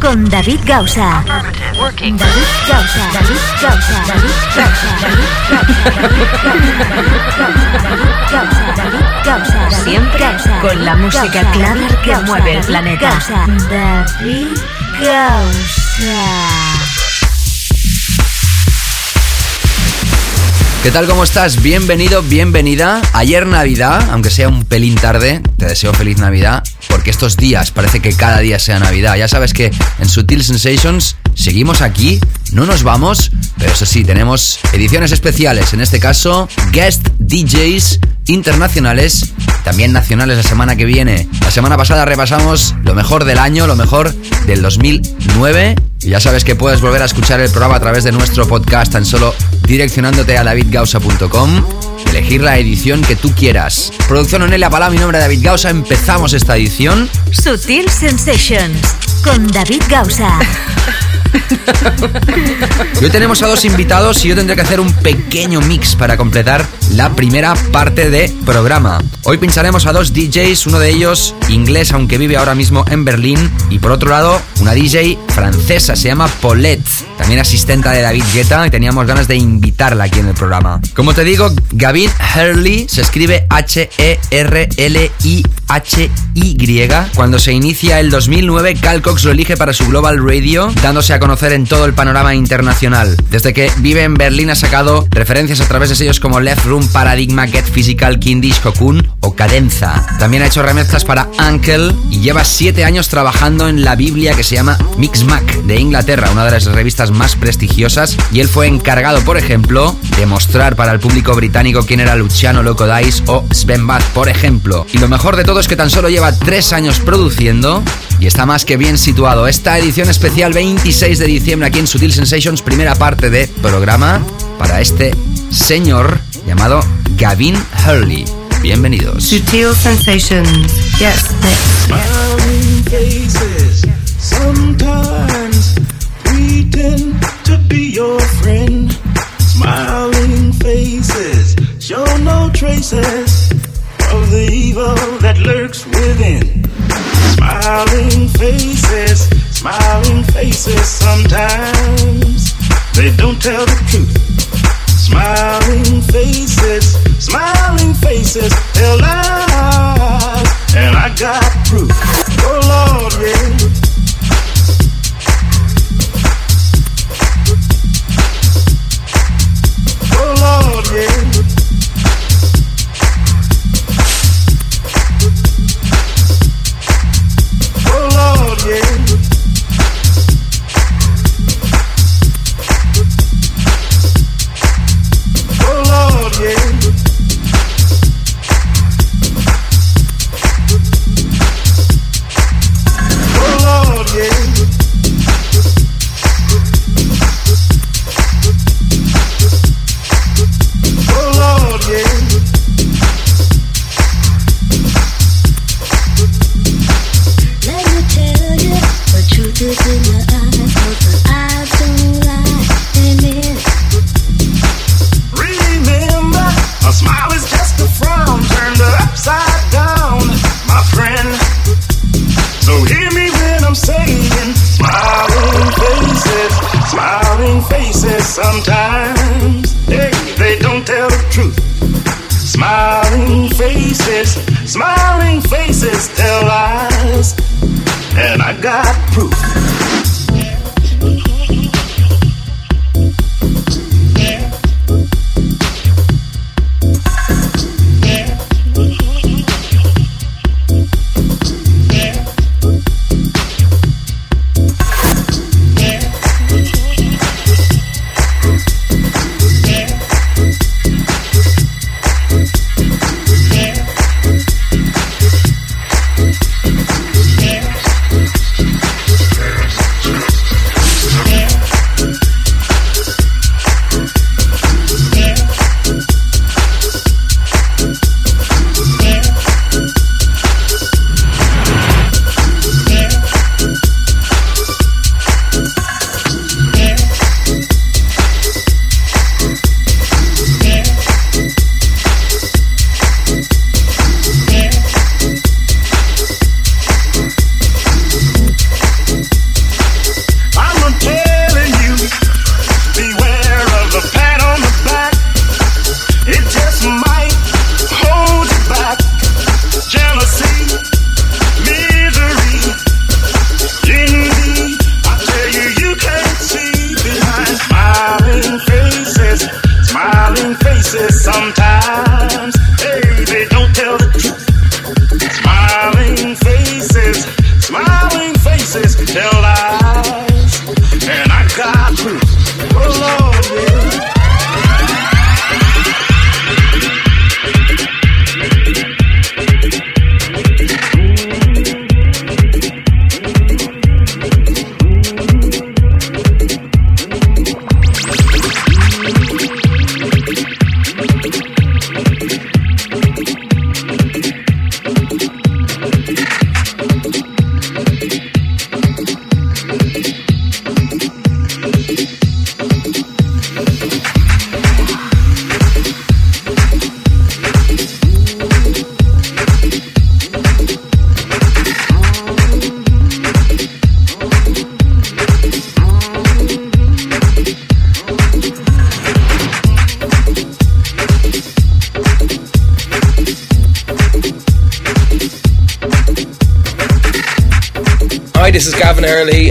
con David Gausa. David Gausa. David Gausa. David Gausa. David Gausa. Siempre con la música clave que mueve el planeta. David Gausa. ¿Qué tal? ¿Cómo estás? Bienvenido, bienvenida. Ayer Navidad, aunque sea un pelín tarde, te deseo feliz Navidad, porque estos días parece que cada día sea Navidad. Ya sabes que en Sutil Sensations seguimos aquí, no nos vamos, pero eso sí, tenemos ediciones especiales, en este caso, guest DJs internacionales, también nacionales la semana que viene. La semana pasada repasamos lo mejor del año, lo mejor del 2009. Y ya sabes que puedes volver a escuchar el programa a través de nuestro podcast tan solo direccionándote a davidgausa.com. Elegir la edición que tú quieras. Producción Onelia Palá, mi nombre es David Gausa. Empezamos esta edición. Sutil Sensations con David Gausa. Hoy tenemos a dos invitados y yo tendré que hacer un pequeño mix para completar la primera parte de programa. Hoy pincharemos a dos DJs, uno de ellos inglés aunque vive ahora mismo en Berlín y por otro lado una DJ francesa, se llama Paulette, también asistenta de David Guetta y teníamos ganas de invitarla aquí en el programa. Como te digo, Gavin Hurley se escribe H-E-R-L-I H-Y. Cuando se inicia el 2009, Calcox lo elige para su Global Radio, dándose a conocer en todo el panorama internacional. Desde que vive en Berlín ha sacado referencias a través de sellos como Left Room, Paradigma, Get Physical, Kindish, Cocoon o Cadenza. También ha hecho remezclas para Uncle y lleva 7 años trabajando en la Biblia que se llama Mixmac de Inglaterra, una de las revistas más prestigiosas. Y él fue encargado, por ejemplo, de mostrar para el público británico quién era Luciano Loco Dice o Sven Bath, por ejemplo. Y lo mejor de todo es que tan solo lleva 3 años produciendo y está más que bien situado. Esta edición especial 26 de diciembre aquí en Sutil Sensations, primera parte de programa para este señor llamado Gavin Hurley. Bienvenidos. Sutil Sensations. Yes, Smiling faces, sometimes pretend to be your friend. Smiling faces show no traces of the evil that lurks within. Smiling faces, smiling faces, sometimes they don't tell the truth. Smiling faces, smiling faces, tell lies, and I got proof. Oh Lord, yeah. Oh Lord, yeah.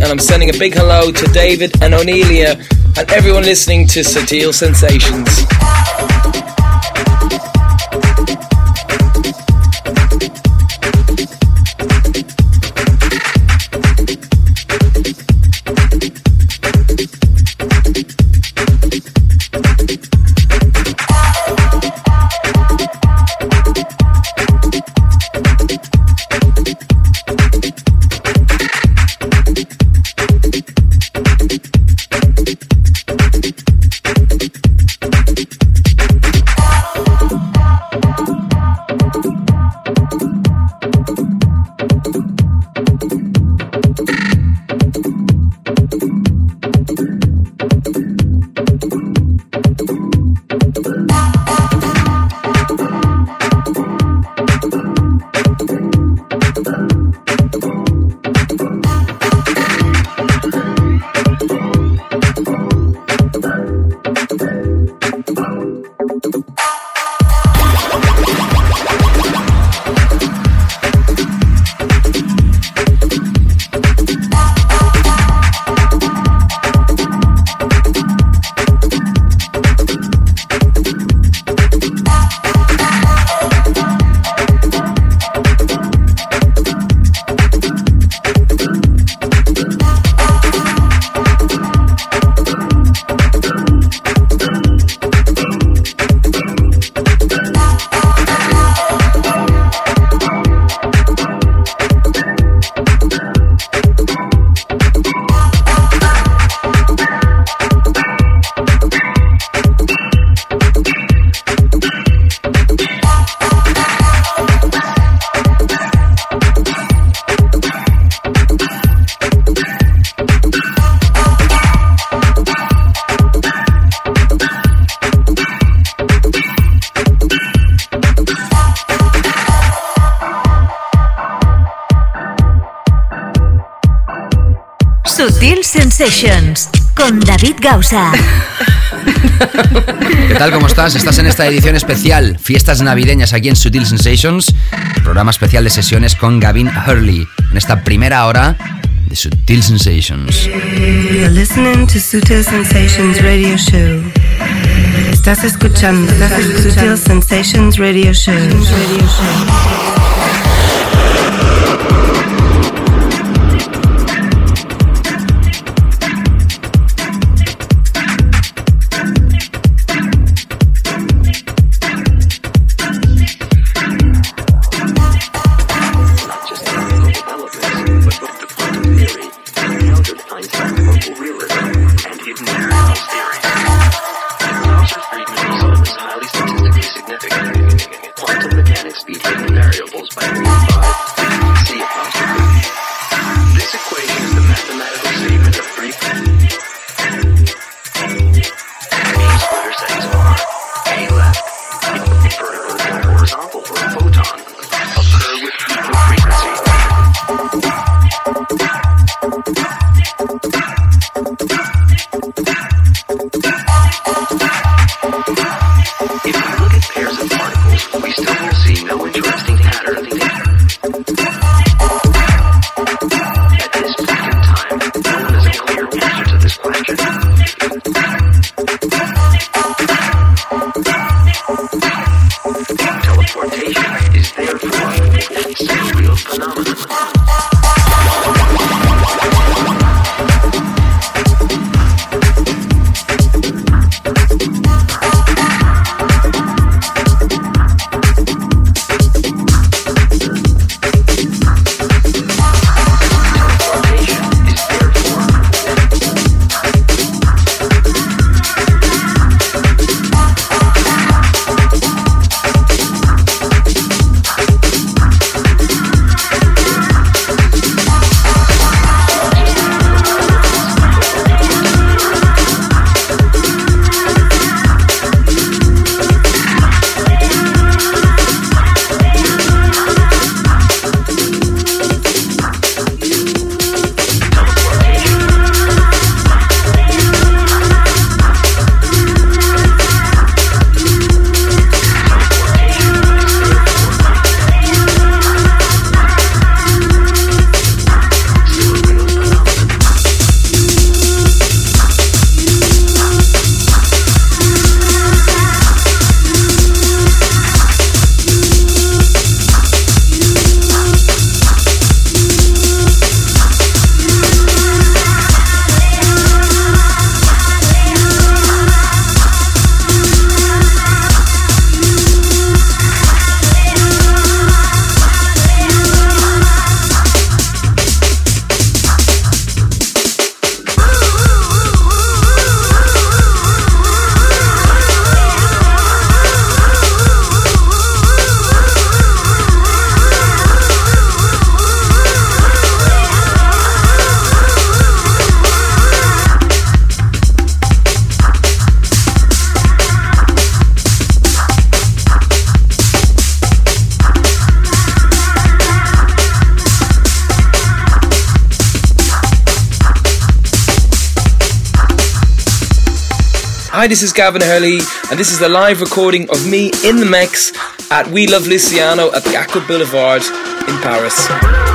And I'm sending a big hello to David and Onelia and everyone listening to Subtle Sensations. Sessions con David Gausa. ¿Qué tal? ¿Cómo estás? Estás en esta edición especial, fiestas navideñas aquí en Sutil Sensations, programa especial de sesiones con Gavin Hurley, en esta primera hora de Sutil Sensations. You're listening to Sutil Sensations Radio Show. Estás escuchando Sutil Sensations Radio Show. Radio Show. Hi, this is Gavin Hurley, and this is the live recording of me in the mix at We Love Luciano at the Aqua Boulevard in Paris.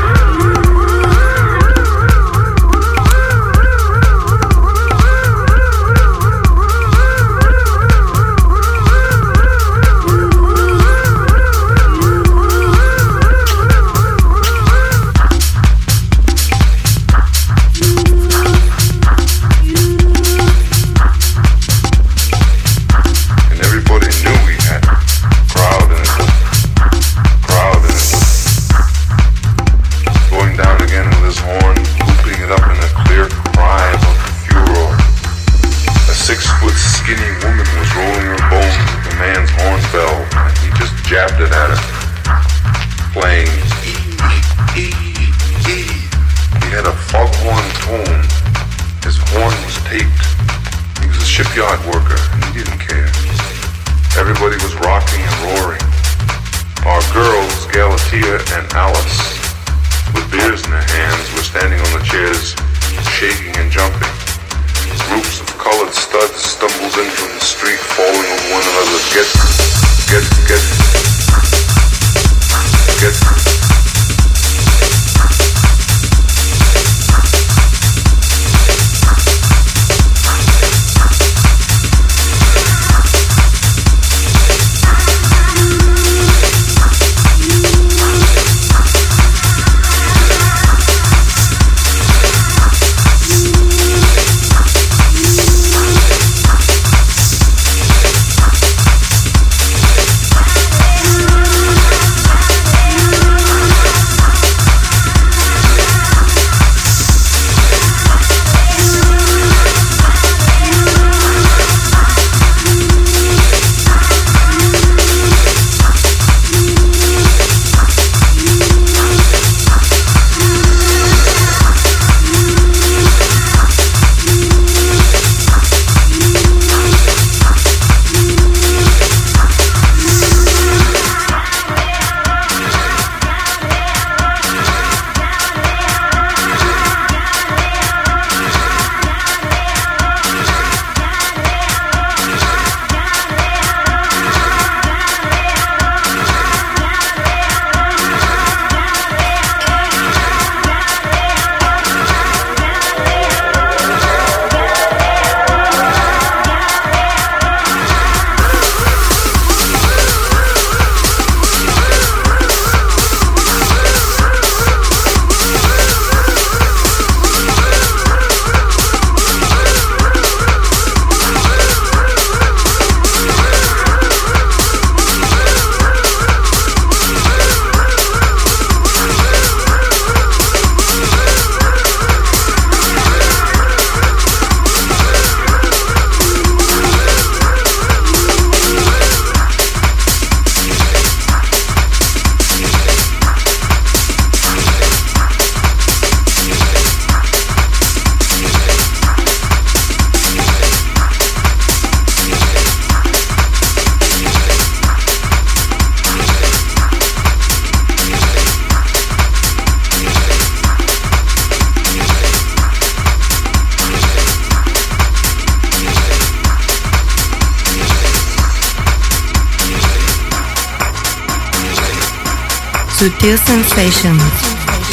Sutil Sensations,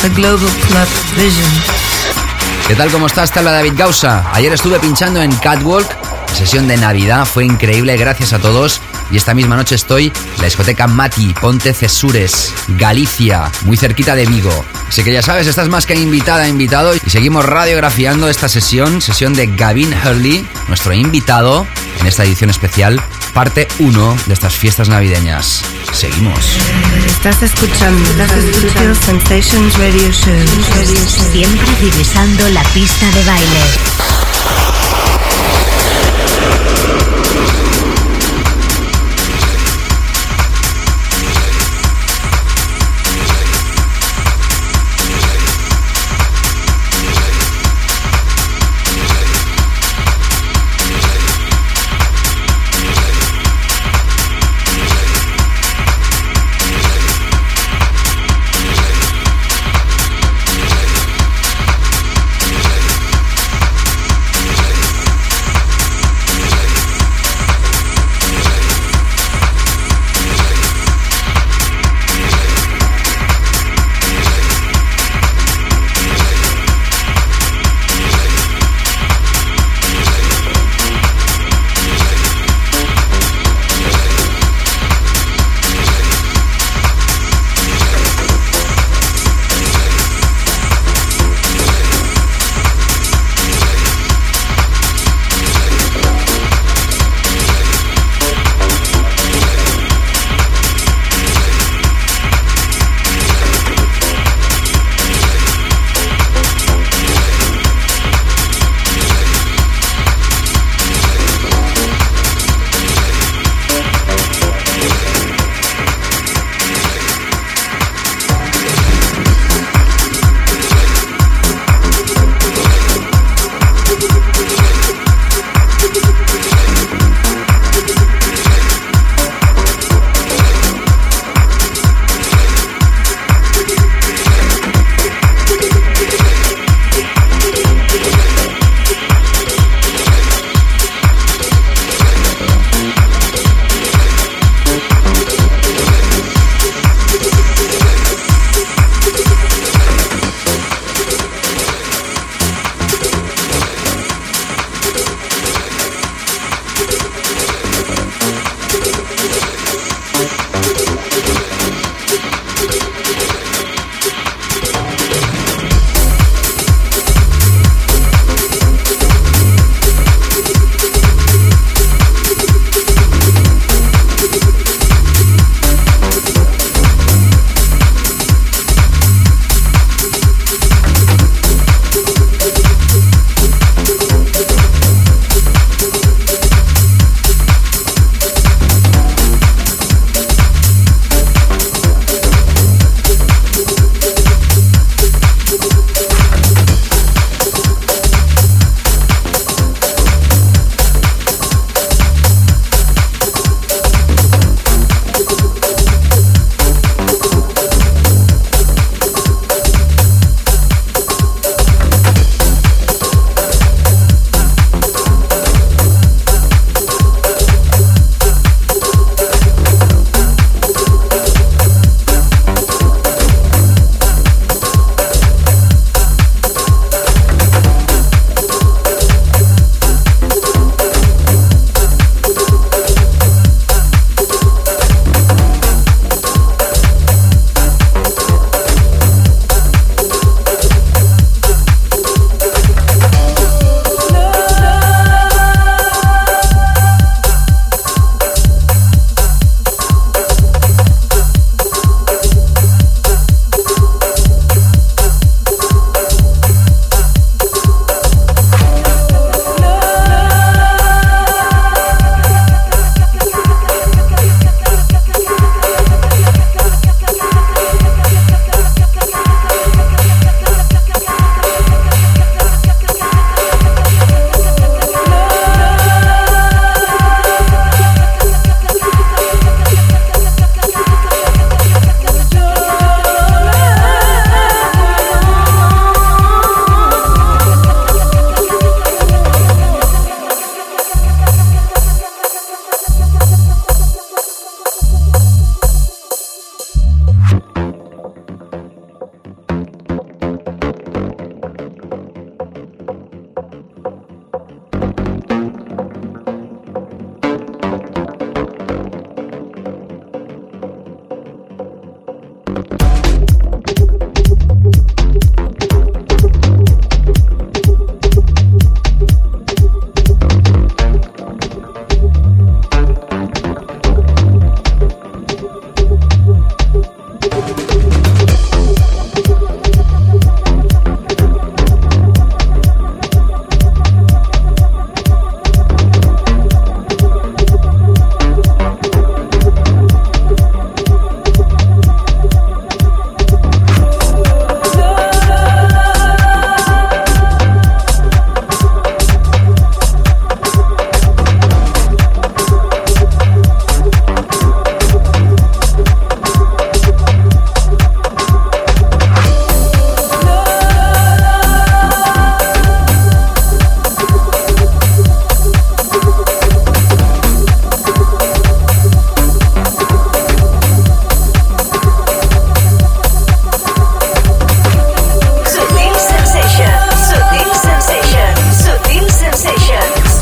The Global Club Vision. ¿Qué tal? ¿Cómo estás? Te David Gausa. Ayer estuve pinchando en Catwalk, sesión de Navidad, fue increíble, gracias a todos. Y esta misma noche estoy en la discoteca Mati, Ponte Cesures, Galicia, muy cerquita de Vigo. Así que ya sabes, estás más que invitada, invitado. Y seguimos radiografiando esta sesión, sesión de Gavin Hurley, nuestro invitado en esta edición especial, parte 1 de estas fiestas navideñas. Seguimos. Estás escuchando Sutil Sensations Radio Show. Siempre divisando la pista de baile.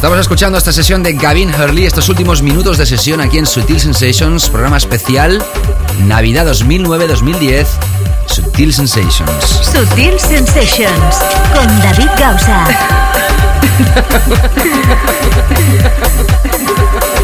Estamos escuchando esta sesión de Gavin Hurley, estos últimos minutos de sesión aquí en Sutil Sensations, programa especial Navidad 2009-2010, Sutil Sensations. Sutil Sensations con David Gausa.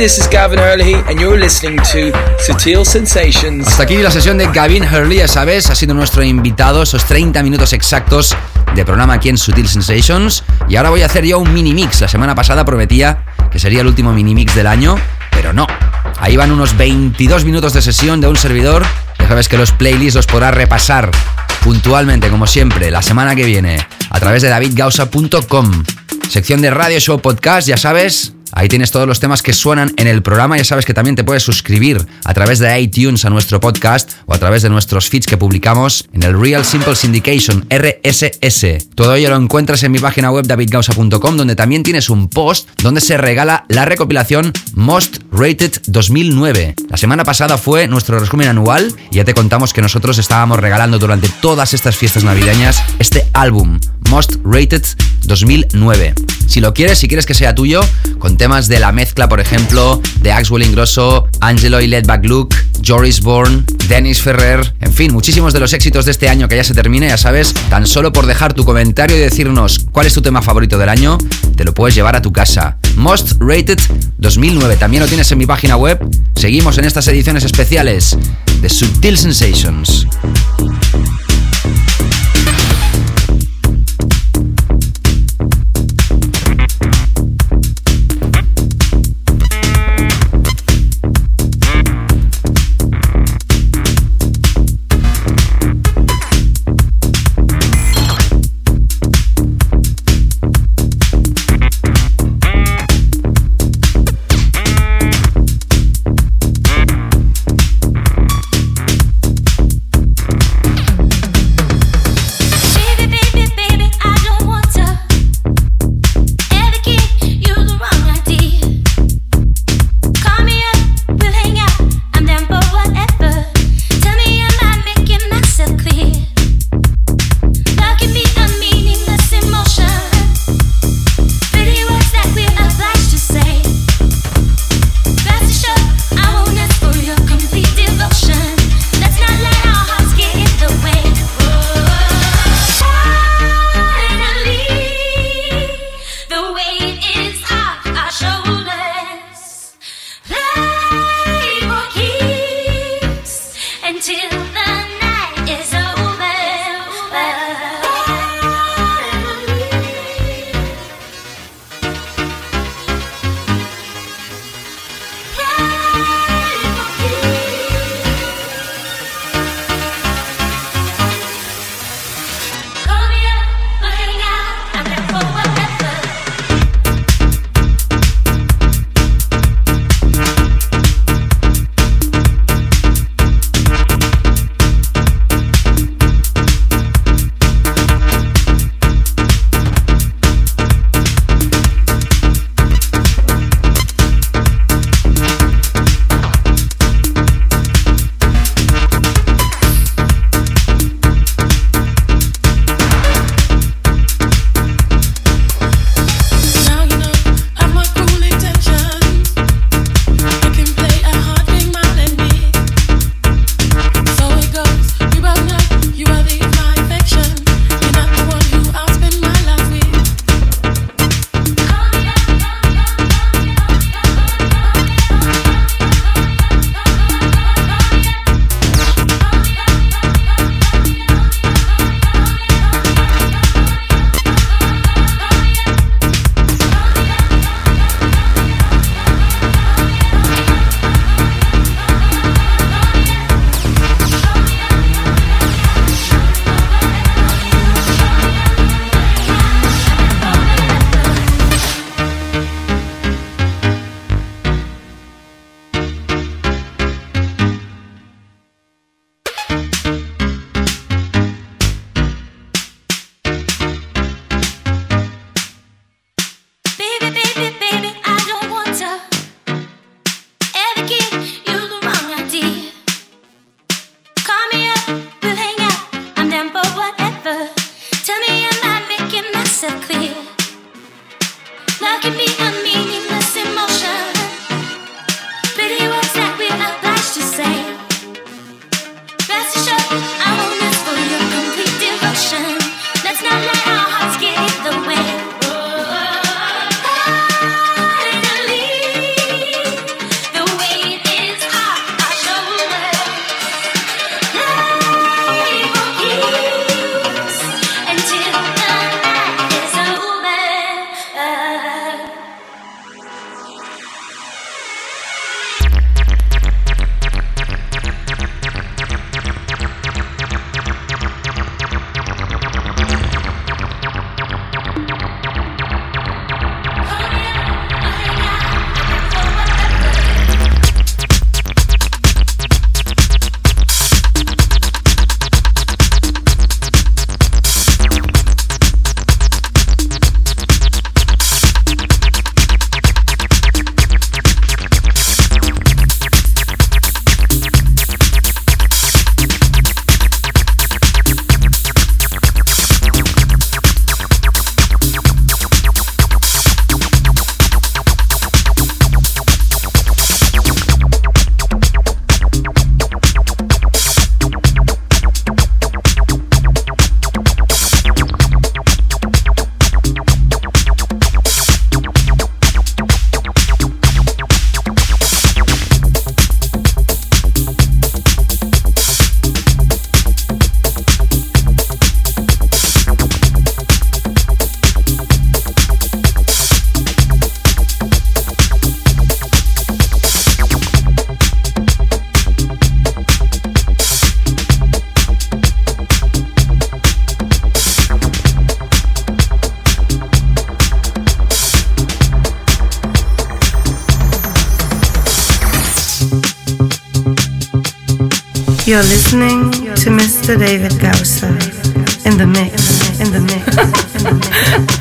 this is Gavin Hurley, and you're listening to Sutil Sensations. Hasta aquí la sesión de Gavin Hurley, ya sabes, ha sido nuestro invitado, esos 30 minutos exactos de programa aquí en Sutil Sensations. Y ahora voy a hacer yo un mini mix. La semana pasada prometía que sería el último mini mix del año, pero no. Ahí van unos 22 minutos de sesión de un servidor. Ya sabes que los playlists los podrás repasar puntualmente, como siempre, la semana que viene, a través de davidgausa.com. Sección de Radio Show Podcast, ya sabes, Ahí tienes todos los temas que suenan en el programa. Ya sabes que también te puedes suscribir a través de iTunes a nuestro podcast o a través de nuestros feeds que publicamos en el Real Simple Syndication RSS. Todo ello lo encuentras en mi página web davidgausa.com donde también tienes un post donde se regala la recopilación Most Rated 2009. La semana pasada fue nuestro resumen anual y ya te contamos que nosotros estábamos regalando durante todas estas fiestas navideñas este álbum Most Rated 2009. Si lo quieres, si quieres que sea tuyo, con temas de la mezcla, por ejemplo, de Axwell Ingrosso, Angelo y Ledback Luke, Joris Bourne, Dennis Ferrer, en fin, muchísimos de los éxitos de este año que ya se termine, ya sabes, tan solo por dejar tu comentario y decirnos cuál es tu tema favorito del año, te lo puedes llevar a tu casa. Most Rated 2009, también lo tienes en mi página web. Seguimos en estas ediciones especiales de Subtil Sensations. You're listening to Mr. David Gausser in the mix, in the mix, in the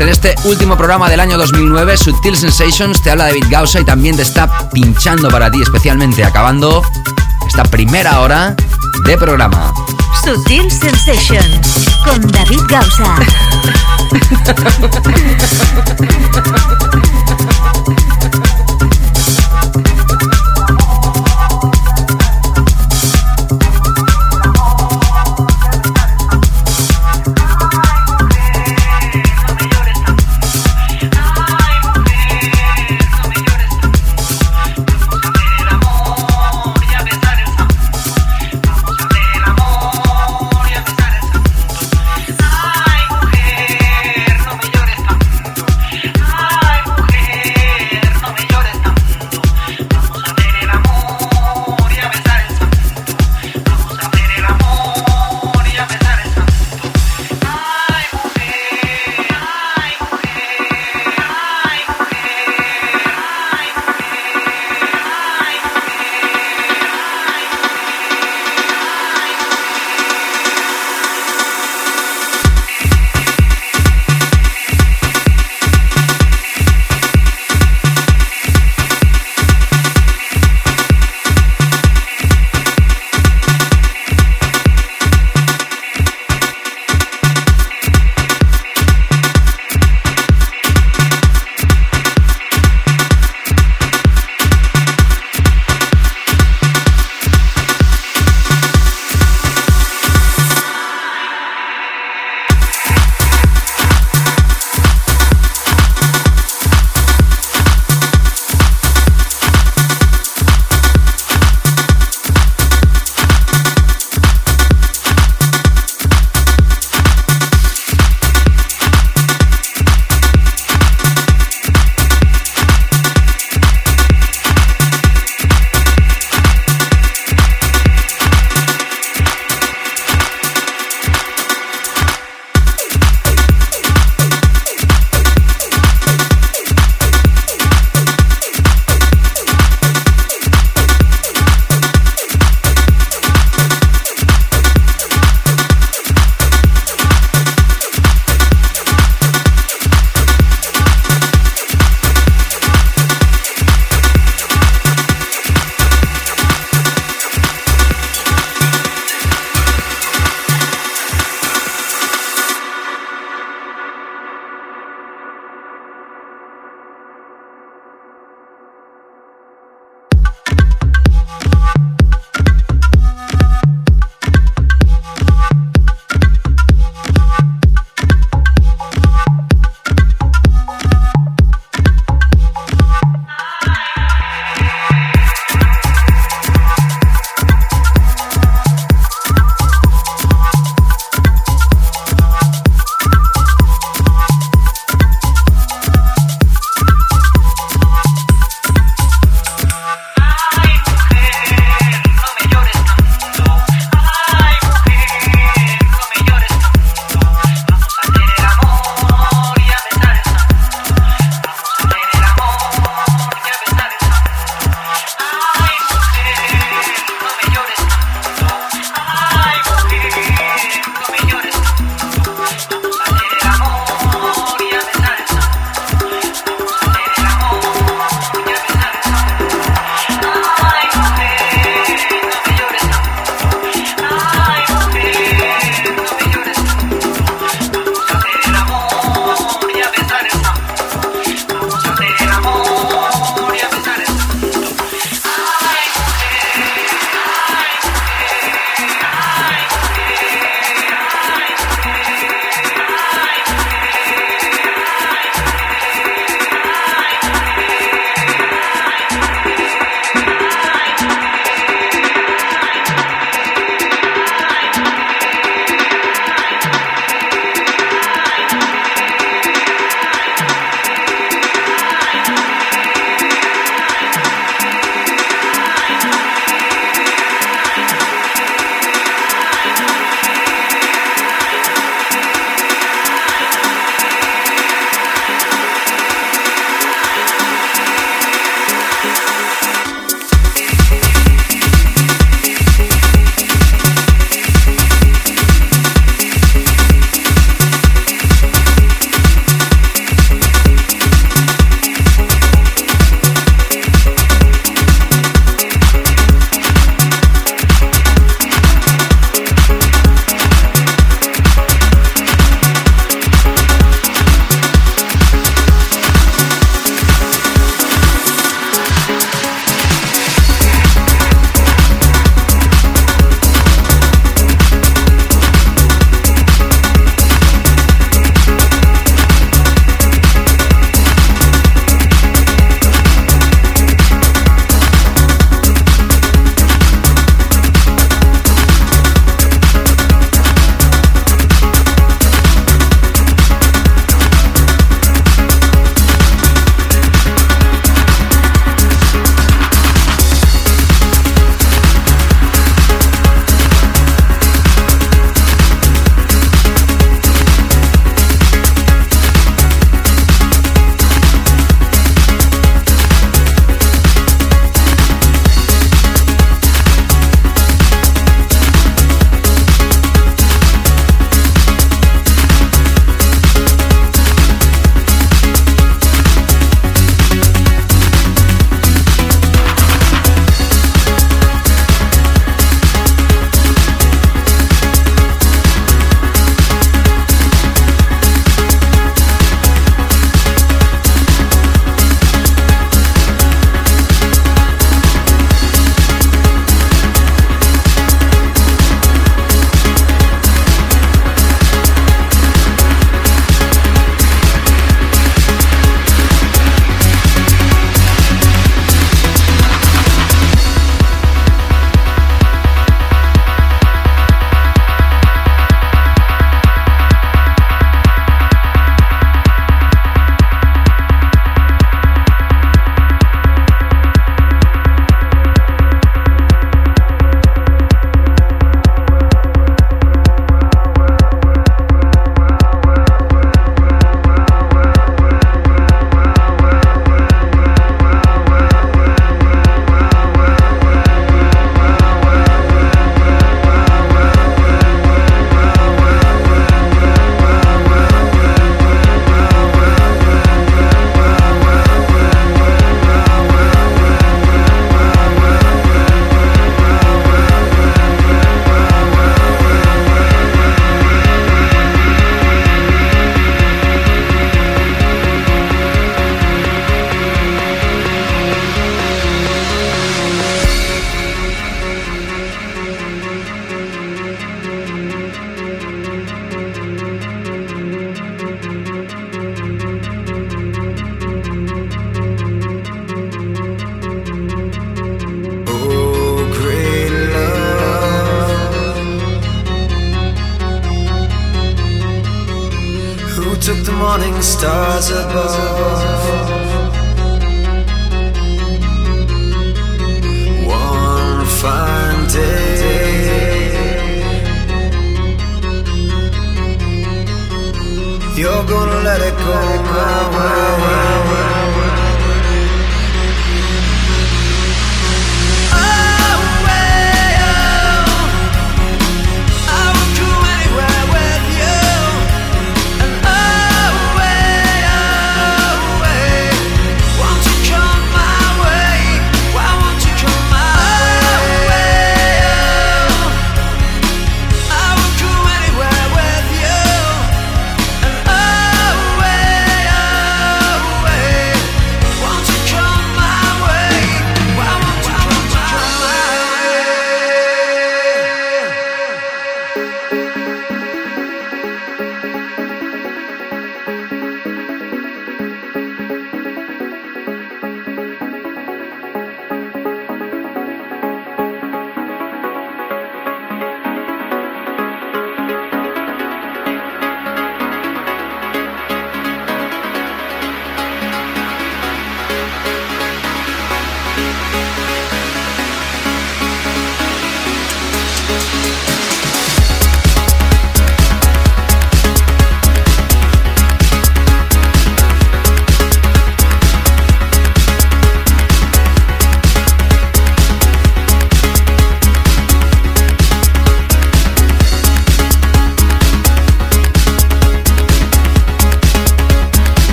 en este último programa del año 2009, Sutil Sensations, te habla David Gausa y también te está pinchando para ti, especialmente acabando esta primera hora de programa. Sutil Sensations con David Gausa.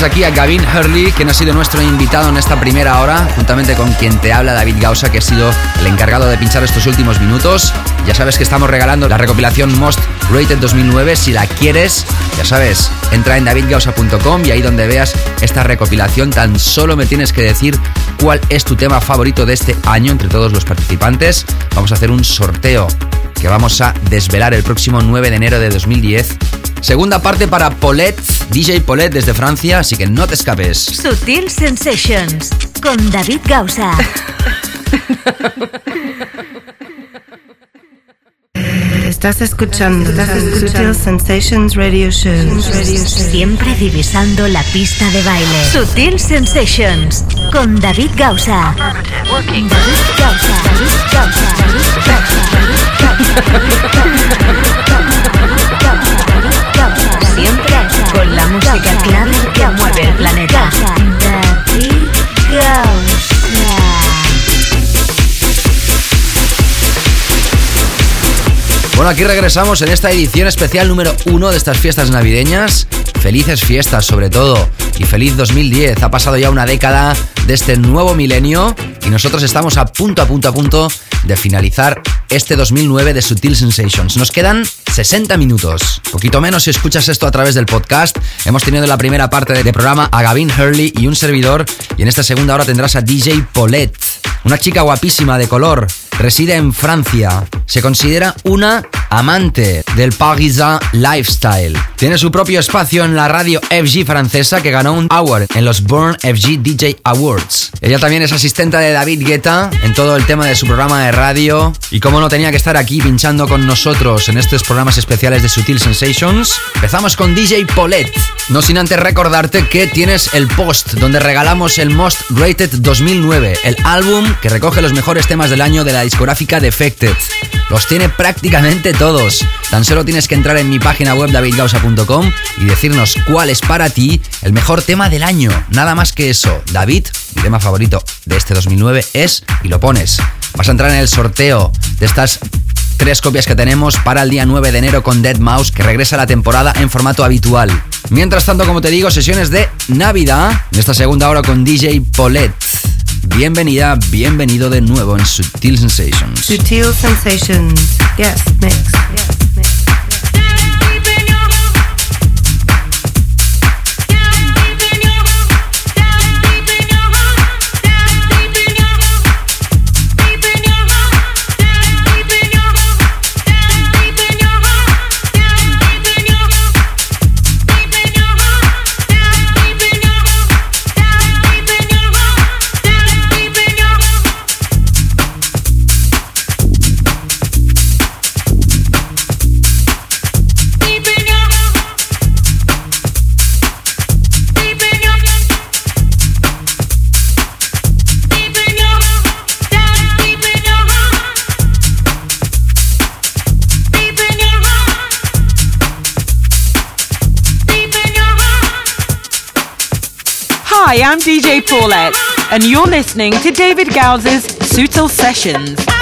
Aquí a Gavin Hurley, quien ha sido nuestro invitado en esta primera hora, juntamente con quien te habla David Gausa, que ha sido el encargado de pinchar estos últimos minutos. Ya sabes que estamos regalando la recopilación Most Rated 2009. Si la quieres, ya sabes, entra en davidgausa.com y ahí donde veas esta recopilación, tan solo me tienes que decir cuál es tu tema favorito de este año entre todos los participantes. Vamos a hacer un sorteo que vamos a desvelar el próximo 9 de enero de 2010. Segunda parte para Paulette, DJ Paulette desde Francia, así que no te escapes. Sutil Sensations con David Gausa. Estás escuchando, Sutil Sensations Radio Show. Radio Show. Siempre divisando la pista de baile. Sutil Sensations con David Gausa. David Gausa. David Gausa. David Gausa. Con la música clave que mueve el planeta. Bueno, aquí regresamos en esta edición especial número uno de estas fiestas navideñas. Felices fiestas sobre todo y feliz 2010. Ha pasado ya una década de este nuevo milenio y nosotros estamos a punto, a punto, a punto de finalizar este 2009 de Sutil Sensations. Nos quedan 60 minutos, poquito menos si escuchas esto a través del podcast. Hemos tenido en la primera parte del programa a Gavin Hurley y un servidor y en esta segunda hora tendrás a DJ Paulette, una chica guapísima de color, reside en Francia, se considera una amante del Parisan Lifestyle. Tiene su propio espacio en la radio FG francesa que ganó un award en los Burn FG DJ Awards. Ella también es asistente de David Guetta en todo el tema de su programa de radio y como no tenía que estar aquí pinchando con nosotros en estos programas especiales de Sutil Sensations, empezamos con DJ Paulette. No sin antes recordarte que tienes el post donde regalamos el Most Rated 2009, el álbum que recoge los mejores temas del año de la discográfica Defected. Los tiene prácticamente todos. Tan solo tienes que entrar en mi página web davidgausa.com y decirnos cuál es para ti el mejor tema del año. Nada más que eso. David, mi tema favorito de este 2009 es y lo pones. Vas a entrar en el sorteo de estas tres copias que tenemos para el día 9 de enero con Dead Mouse, que regresa a la temporada en formato habitual. Mientras tanto, como te digo, sesiones de Navidad, en esta segunda hora con DJ Paulette. Bienvenida, bienvenido de nuevo en Sutil Sensations. Sutil Sensations. Yes, mix. Yes, Hi, I'm DJ Paulette, and you're listening to David Gows's Sutil Sessions.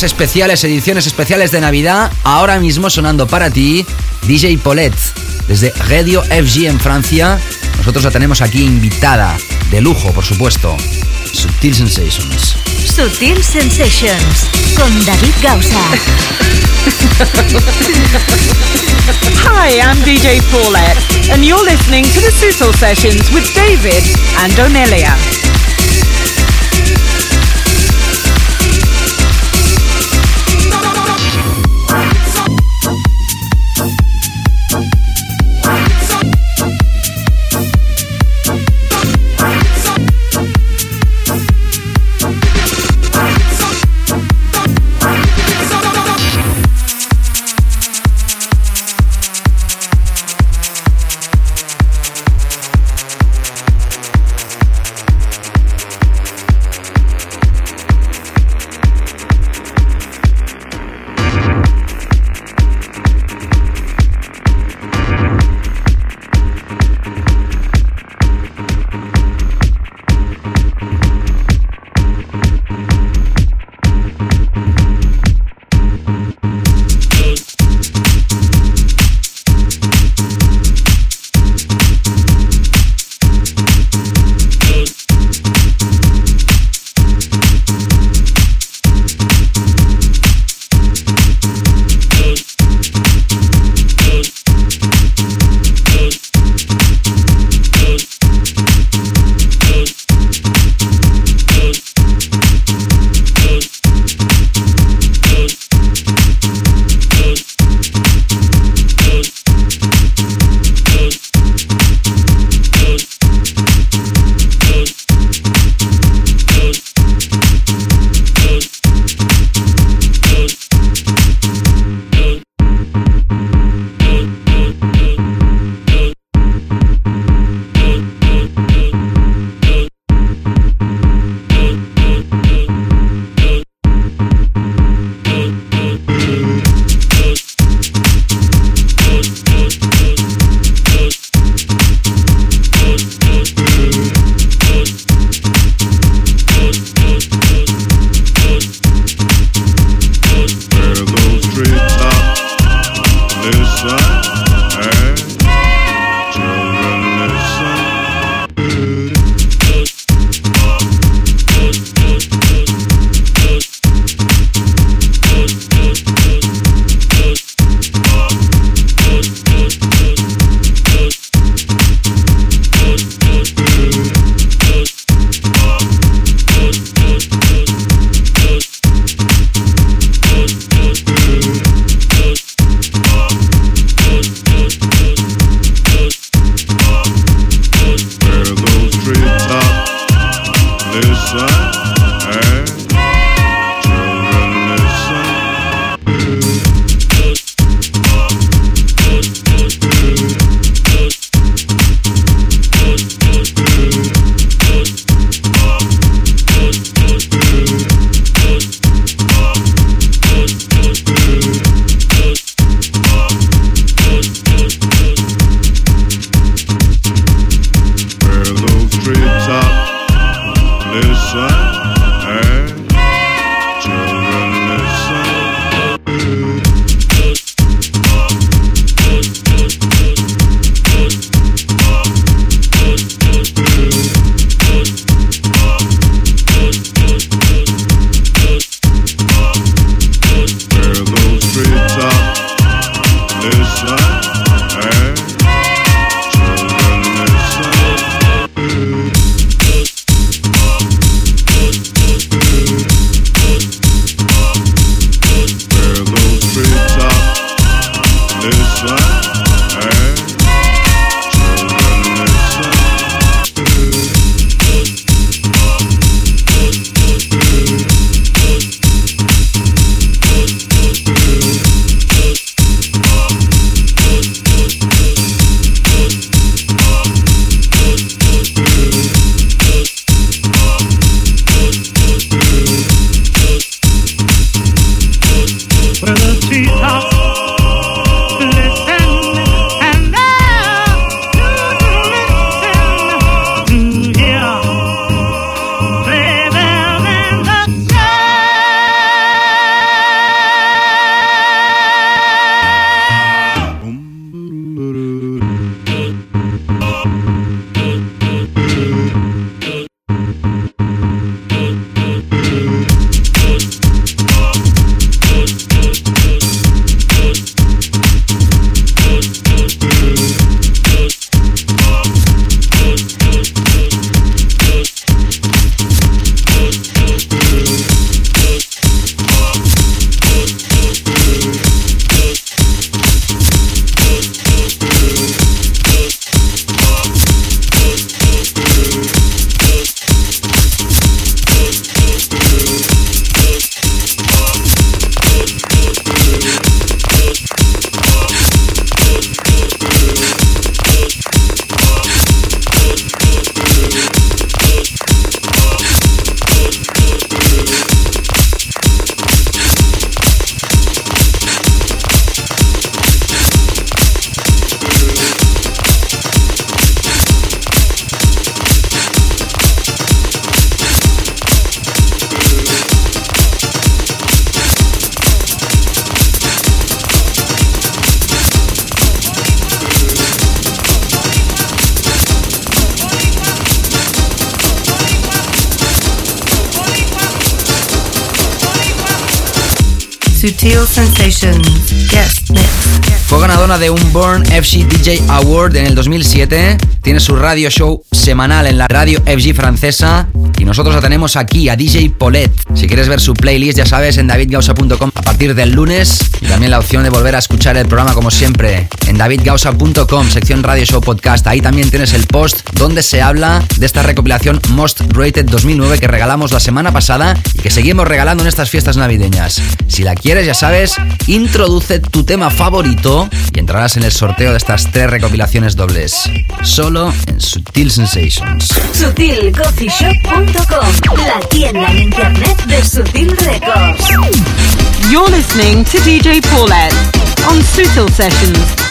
Programas especiales, ediciones especiales de Navidad. Ahora mismo sonando para ti, DJ Paulette, desde Radio FG en Francia. Nosotros la tenemos aquí invitada, de lujo, por supuesto. Subtil Sensations. Sutil Sensations con David Gausa. Hi, I'm DJ Paulette, and you're listening to the Sutil Sessions with David and Onelia. Fue ganadora de un Born FC DJ Award en el 2007. Tiene su radio show semanal en la radio FG francesa. Y nosotros la tenemos aquí, a DJ Paulette. Si quieres ver su playlist, ya sabes, en davidgausa.com a partir del lunes. Y también la opción de volver a escuchar el programa como siempre en davidgausa.com, sección Radio Show Podcast. Ahí también tienes el post donde se habla de esta recopilación Most Rated 2009 que regalamos la semana pasada y que seguimos regalando en estas fiestas navideñas. Si la quieres, ya sabes, introduce tu tema favorito y entrarás en el sorteo de estas tres recopilaciones dobles. Solo en Sutil Sensations. You're listening to DJ Paulette on Sutil Sessions.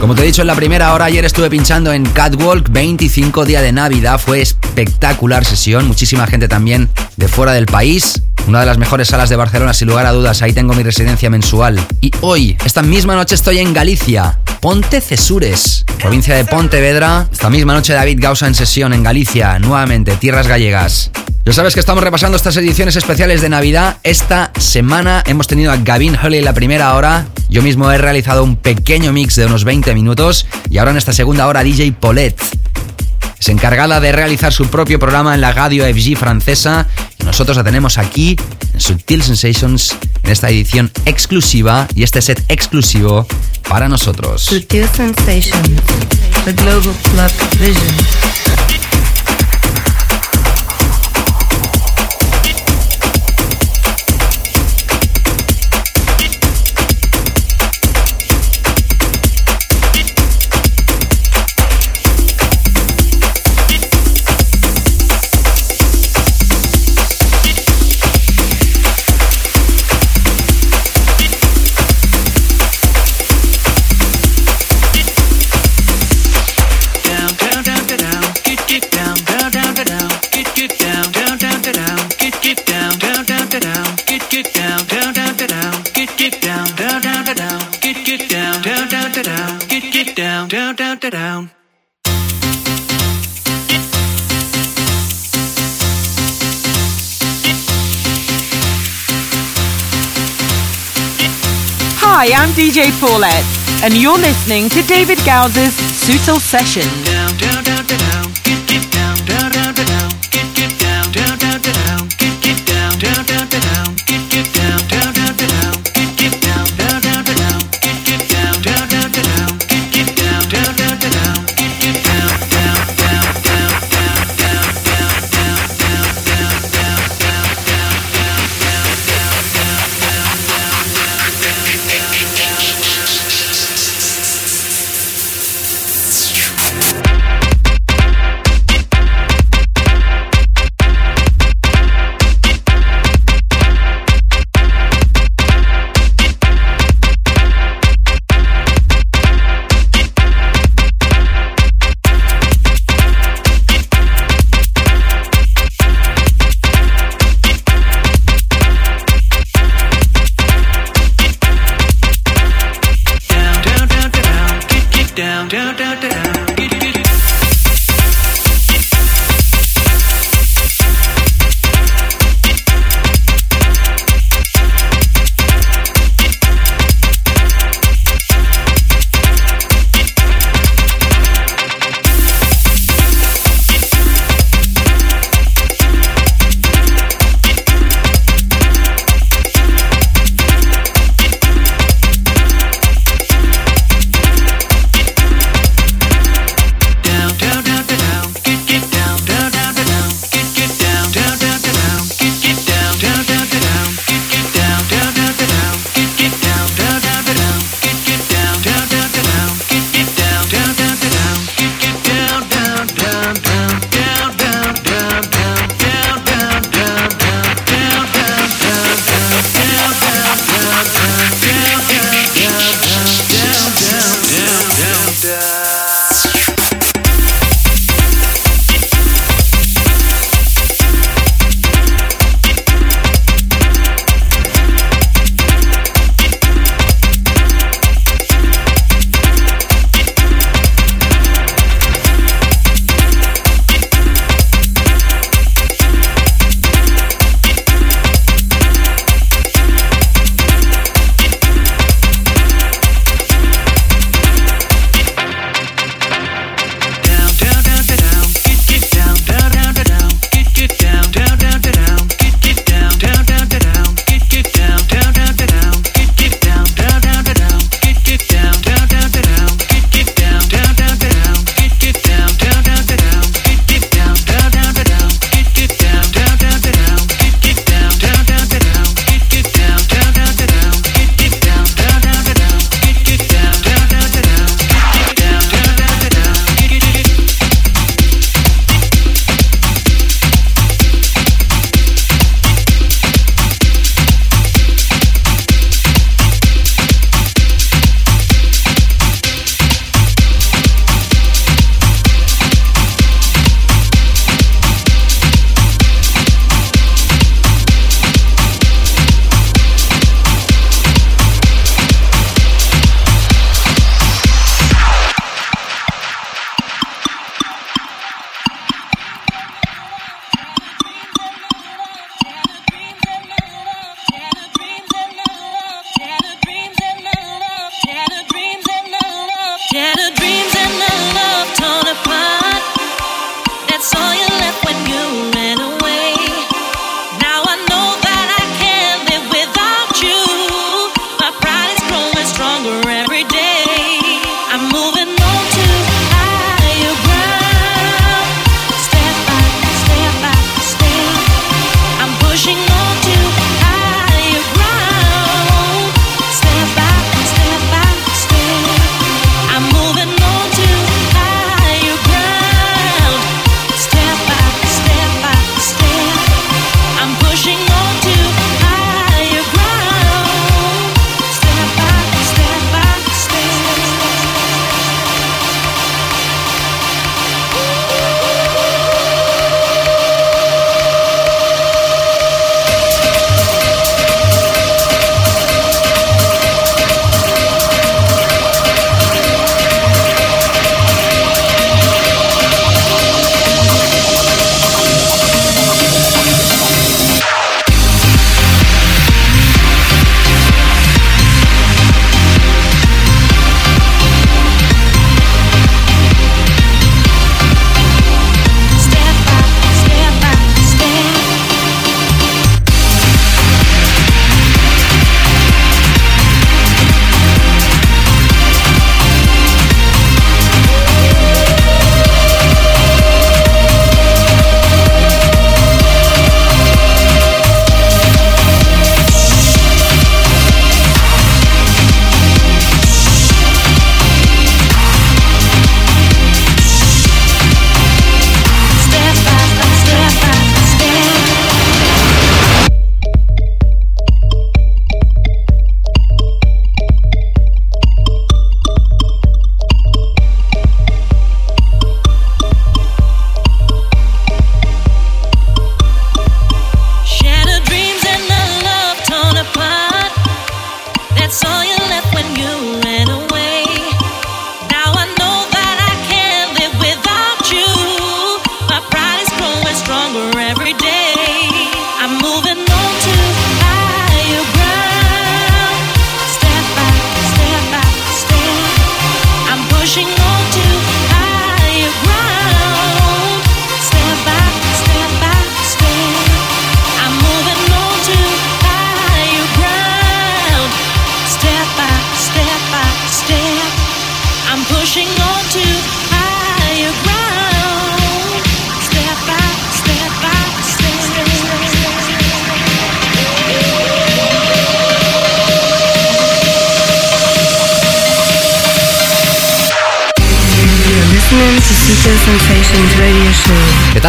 Como te he dicho en la primera hora, ayer estuve pinchando en Catwalk 25 día de Navidad. Fue espectacular sesión. Muchísima gente también de fuera del país. Una de las mejores salas de Barcelona, sin lugar a dudas. Ahí tengo mi residencia mensual. Y hoy, esta misma noche, estoy en Galicia. Ponte Cesures, provincia de Pontevedra. Esta misma noche, David Gausa en sesión en Galicia. Nuevamente, tierras gallegas. Ya sabes que estamos repasando estas ediciones especiales de Navidad. Esta semana hemos tenido a Gavin Hurley en la primera hora. Yo mismo he realizado un pequeño mix de unos 20 minutos. Y ahora en esta segunda hora, DJ Paulette. Es encargada de realizar su propio programa en la radio FG francesa. Y nosotros la tenemos aquí en Subtil Sensations en esta edición exclusiva y este set exclusivo para nosotros. Subtil Sensations, the Global Club Vision. Hi, I'm DJ Paulette, and you're listening to David Gows's Sutil Session. listening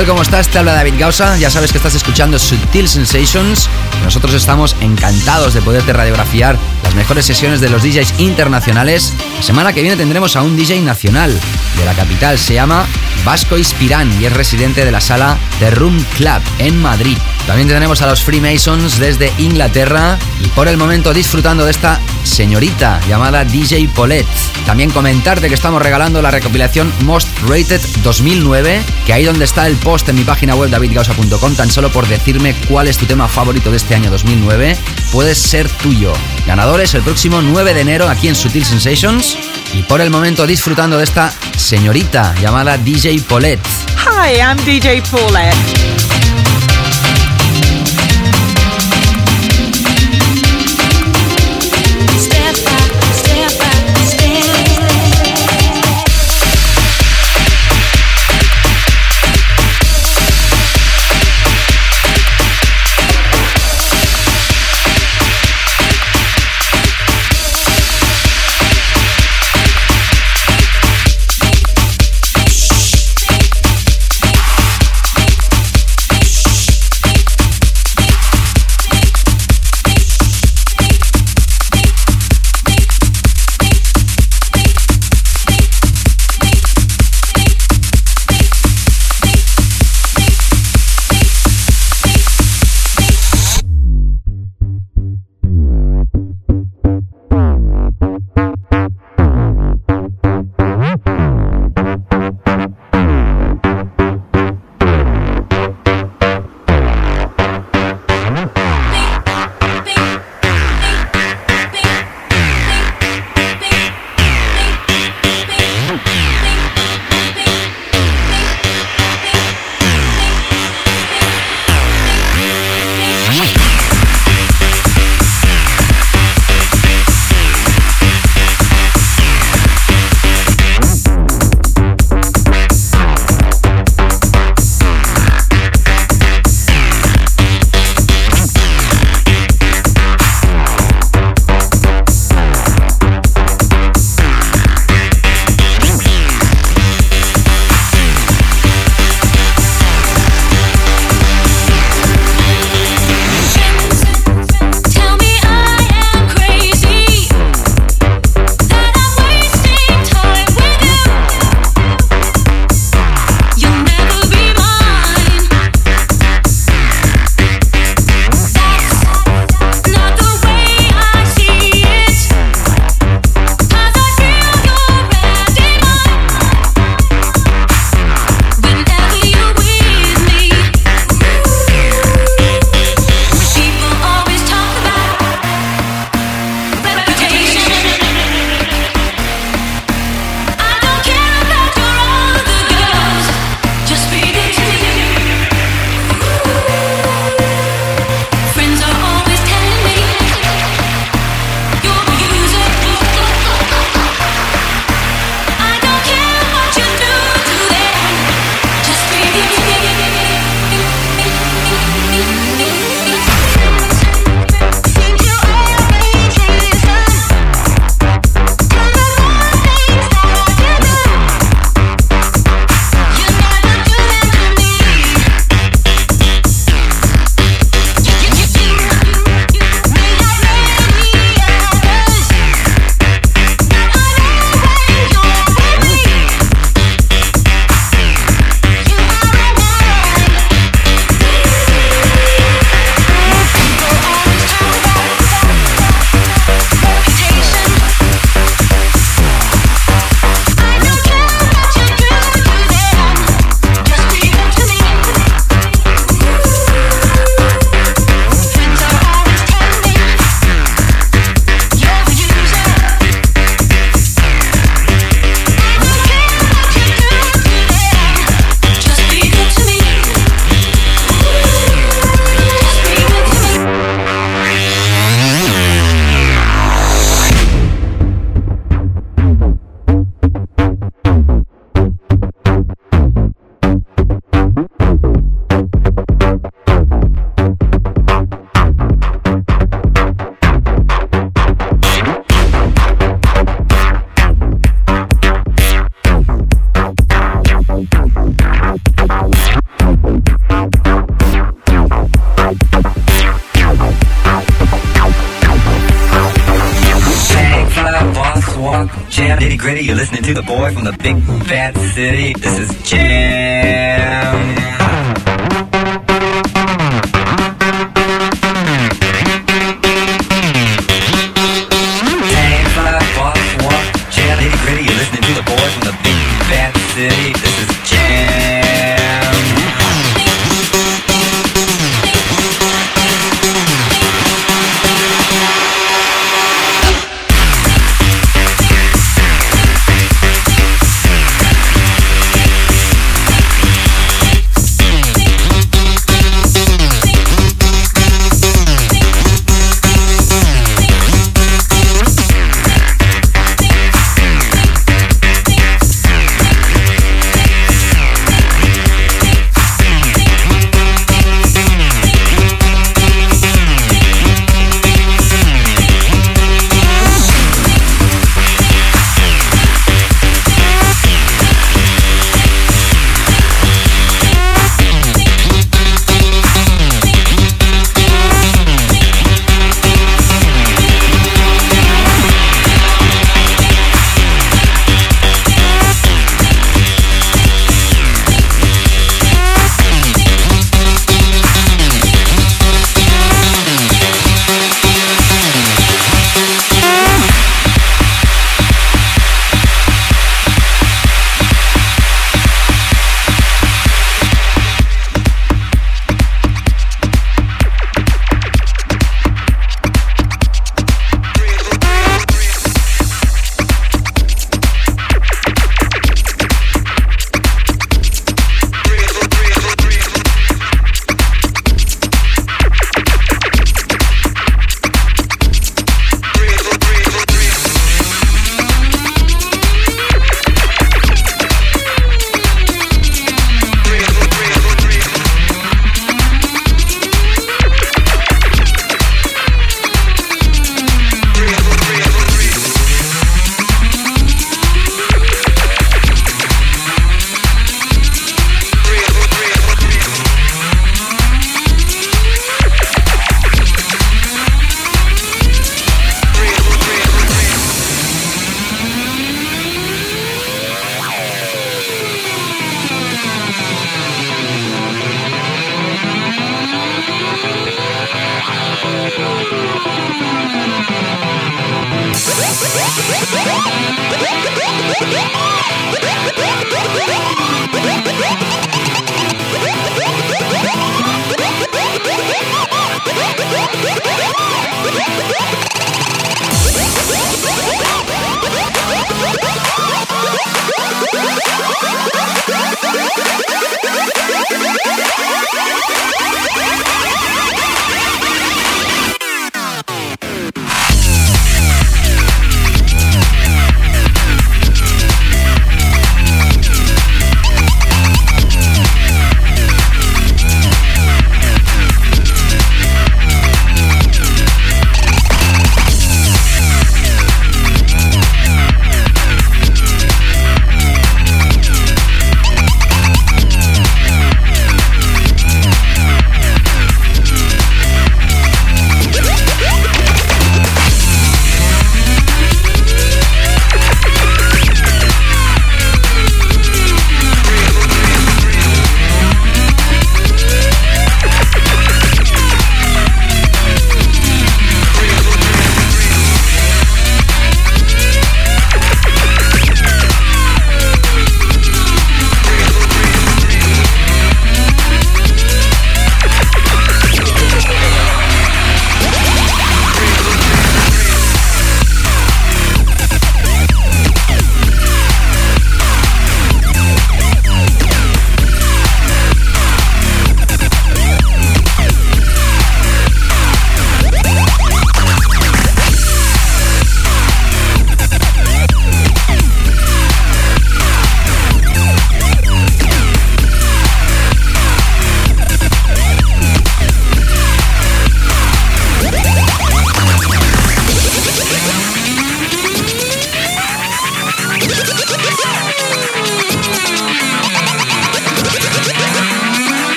tal? ¿Cómo estás? Te habla David Gausa. Ya sabes que estás escuchando Sutil Sensations. Nosotros estamos encantados de poderte radiografiar las mejores sesiones de los DJs internacionales. La semana que viene tendremos a un DJ nacional de la capital. Se llama Vasco Ispirán y es residente de la sala The Room Club en Madrid. También tenemos a los Freemasons desde Inglaterra y por el momento disfrutando de esta señorita llamada DJ Paulette. También comentarte que estamos regalando la recopilación Most Rated 2009, que ahí donde está el post en mi página web davidgausa.com, tan solo por decirme cuál es tu tema favorito de este año 2009, puedes ser tuyo. Ganadores el próximo 9 de enero aquí en Sutil Sensations y por el momento disfrutando de esta señorita llamada DJ Paulette. Hi, I'm DJ Paulette.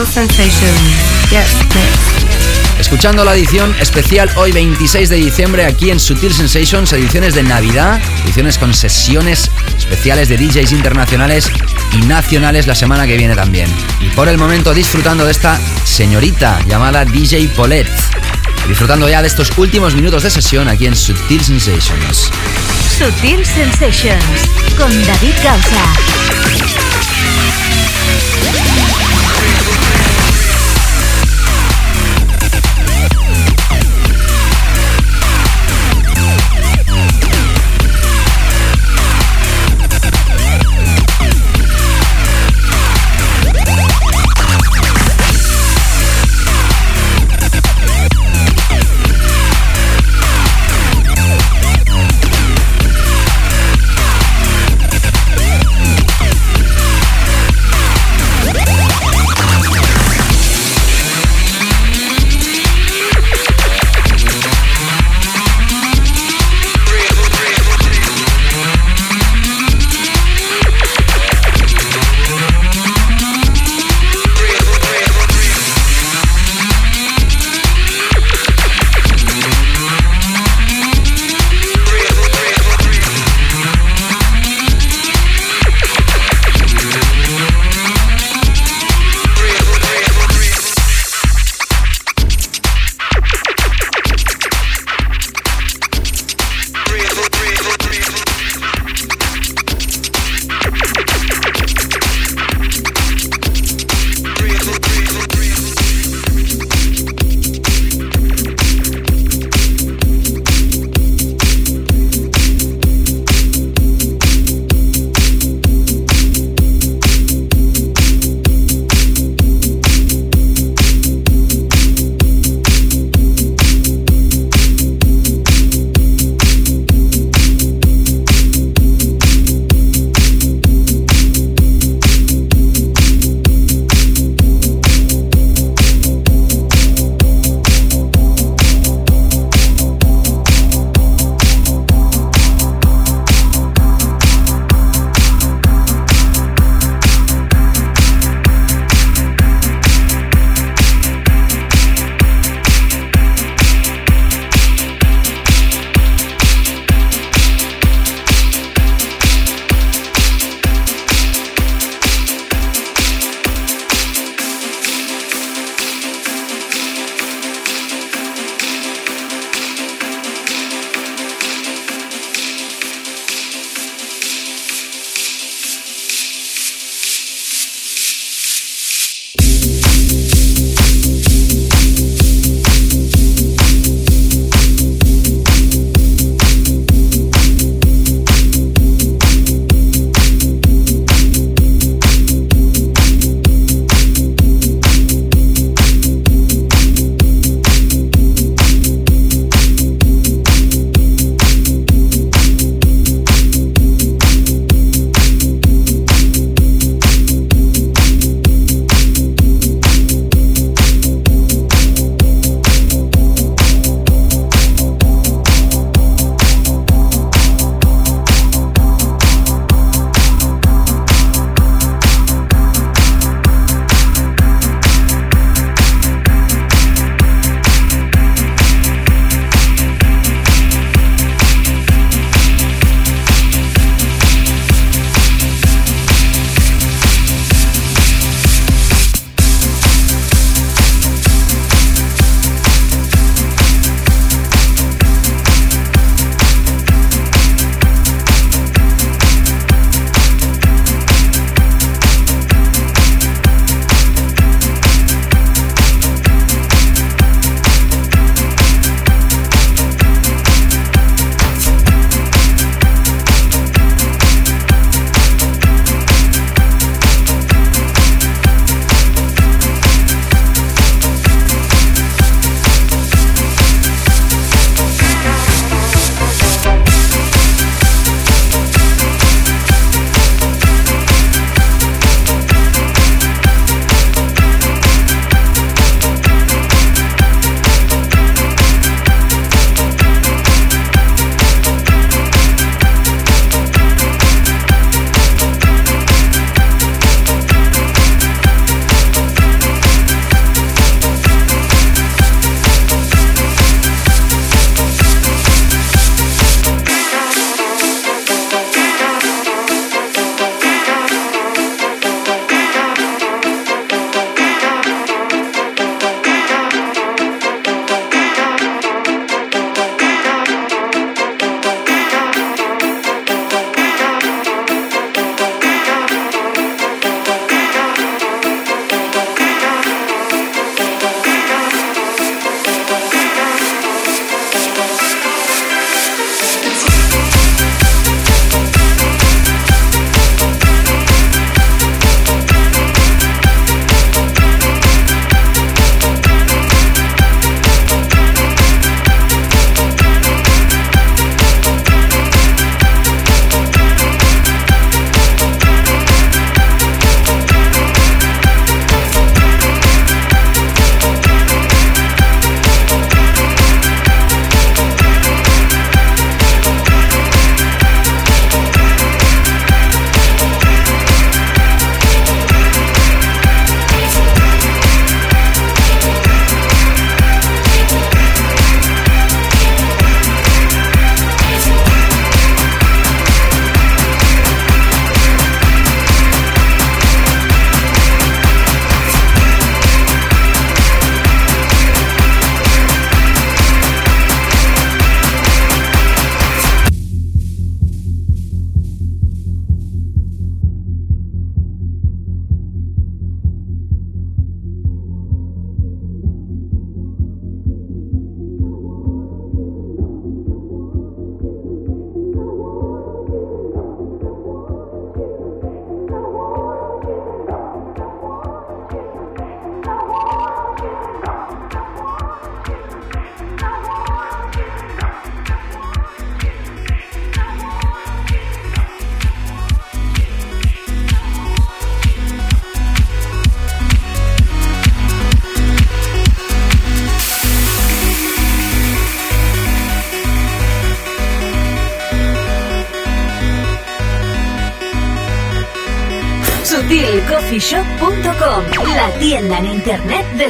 Sensations. Yes, next. Escuchando la edición especial hoy 26 de diciembre aquí en Sutil Sensations, ediciones de Navidad, ediciones con sesiones especiales de DJs internacionales y nacionales la semana que viene también. Y por el momento disfrutando de esta señorita llamada DJ Paulette. Disfrutando ya de estos últimos minutos de sesión aquí en Sutil Sensations. Sutil Sensations con David Gausa.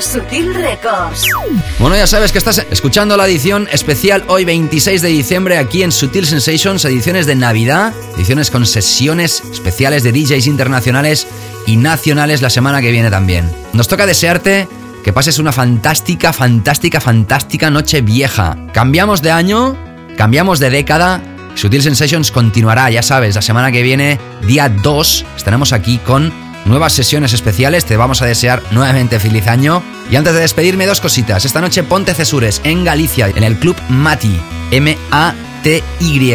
Sutil Records. Bueno, ya sabes que estás escuchando la edición especial hoy 26 de diciembre aquí en Sutil Sensations, ediciones de Navidad, ediciones con sesiones especiales de DJs internacionales y nacionales la semana que viene también. Nos toca desearte que pases una fantástica, fantástica, fantástica noche vieja. Cambiamos de año, cambiamos de década. Sutil Sensations continuará, ya sabes, la semana que viene, día 2, estaremos aquí con nuevas sesiones especiales. Te vamos a desear nuevamente feliz año. Y antes de despedirme, dos cositas. Esta noche Ponte Cesures en Galicia, en el Club Mati, M-A-T-Y,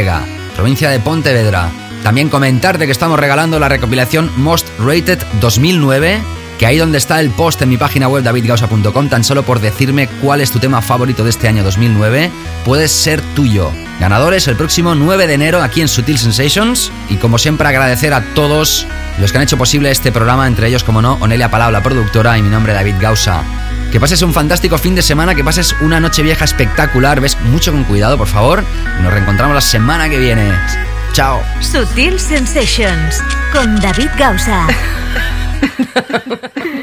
provincia de Pontevedra. También comentarte que estamos regalando la recopilación Most Rated 2009 que ahí donde está el post en mi página web davidgausa.com, tan solo por decirme cuál es tu tema favorito de este año 2009, puedes ser tuyo. Ganadores el próximo 9 de enero aquí en Sutil Sensations y como siempre agradecer a todos los que han hecho posible este programa, entre ellos como no, Onelia Palau, la productora y mi nombre David Gausa. Que pases un fantástico fin de semana, que pases una noche vieja espectacular, ves mucho con cuidado por favor y nos reencontramos la semana que viene. Chao. Sutil Sensations con David Gausa.